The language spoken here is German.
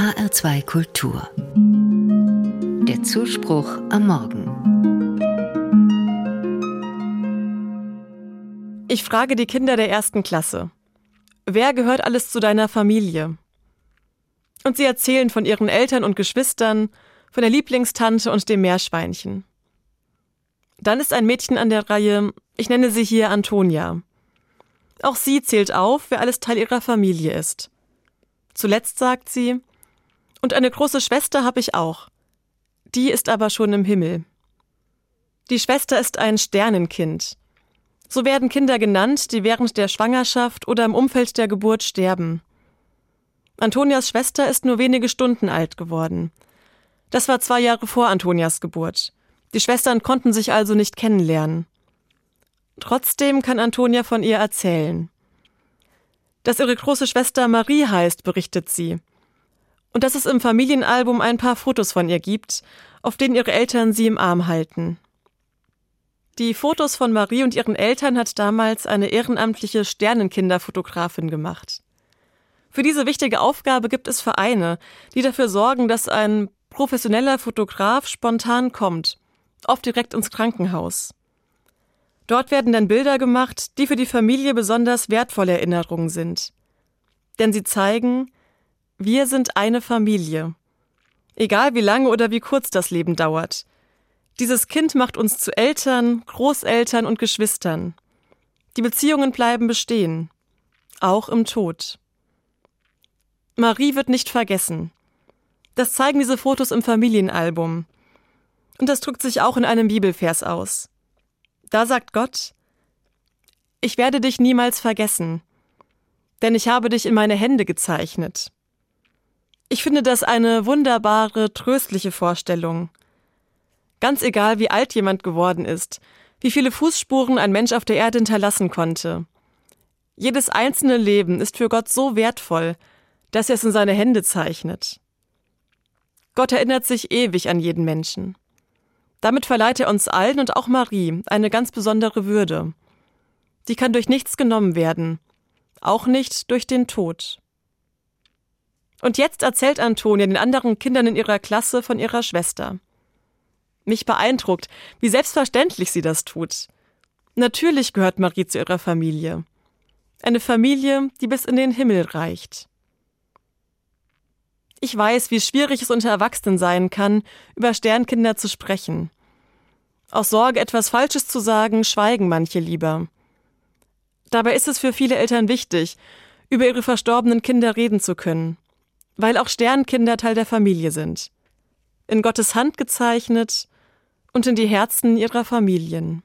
HR2 Kultur. Der Zuspruch am Morgen. Ich frage die Kinder der ersten Klasse. Wer gehört alles zu deiner Familie? Und sie erzählen von ihren Eltern und Geschwistern, von der Lieblingstante und dem Meerschweinchen. Dann ist ein Mädchen an der Reihe, ich nenne sie hier Antonia. Auch sie zählt auf, wer alles Teil ihrer Familie ist. Zuletzt sagt sie, und eine große Schwester habe ich auch. Die ist aber schon im Himmel. Die Schwester ist ein Sternenkind. So werden Kinder genannt, die während der Schwangerschaft oder im Umfeld der Geburt sterben. Antonias Schwester ist nur wenige Stunden alt geworden. Das war zwei Jahre vor Antonias Geburt. Die Schwestern konnten sich also nicht kennenlernen. Trotzdem kann Antonia von ihr erzählen. Dass ihre große Schwester Marie heißt, berichtet sie. Und dass es im Familienalbum ein paar Fotos von ihr gibt, auf denen ihre Eltern sie im Arm halten. Die Fotos von Marie und ihren Eltern hat damals eine ehrenamtliche Sternenkinderfotografin gemacht. Für diese wichtige Aufgabe gibt es Vereine, die dafür sorgen, dass ein professioneller Fotograf spontan kommt, oft direkt ins Krankenhaus. Dort werden dann Bilder gemacht, die für die Familie besonders wertvolle Erinnerungen sind. Denn sie zeigen, wir sind eine Familie. Egal wie lange oder wie kurz das Leben dauert. Dieses Kind macht uns zu Eltern, Großeltern und Geschwistern. Die Beziehungen bleiben bestehen, auch im Tod. Marie wird nicht vergessen. Das zeigen diese Fotos im Familienalbum. Und das drückt sich auch in einem Bibelvers aus. Da sagt Gott, ich werde dich niemals vergessen, denn ich habe dich in meine Hände gezeichnet. Ich finde das eine wunderbare, tröstliche Vorstellung. Ganz egal, wie alt jemand geworden ist, wie viele Fußspuren ein Mensch auf der Erde hinterlassen konnte. Jedes einzelne Leben ist für Gott so wertvoll, dass er es in seine Hände zeichnet. Gott erinnert sich ewig an jeden Menschen. Damit verleiht er uns allen und auch Marie eine ganz besondere Würde. Die kann durch nichts genommen werden, auch nicht durch den Tod. Und jetzt erzählt Antonia den anderen Kindern in ihrer Klasse von ihrer Schwester. Mich beeindruckt, wie selbstverständlich sie das tut. Natürlich gehört Marie zu ihrer Familie. Eine Familie, die bis in den Himmel reicht. Ich weiß, wie schwierig es unter Erwachsenen sein kann, über Sternkinder zu sprechen. Aus Sorge, etwas Falsches zu sagen, schweigen manche lieber. Dabei ist es für viele Eltern wichtig, über ihre verstorbenen Kinder reden zu können, weil auch Sternkinder Teil der Familie sind. In Gottes Hand gezeichnet und in die Herzen ihrer Familien.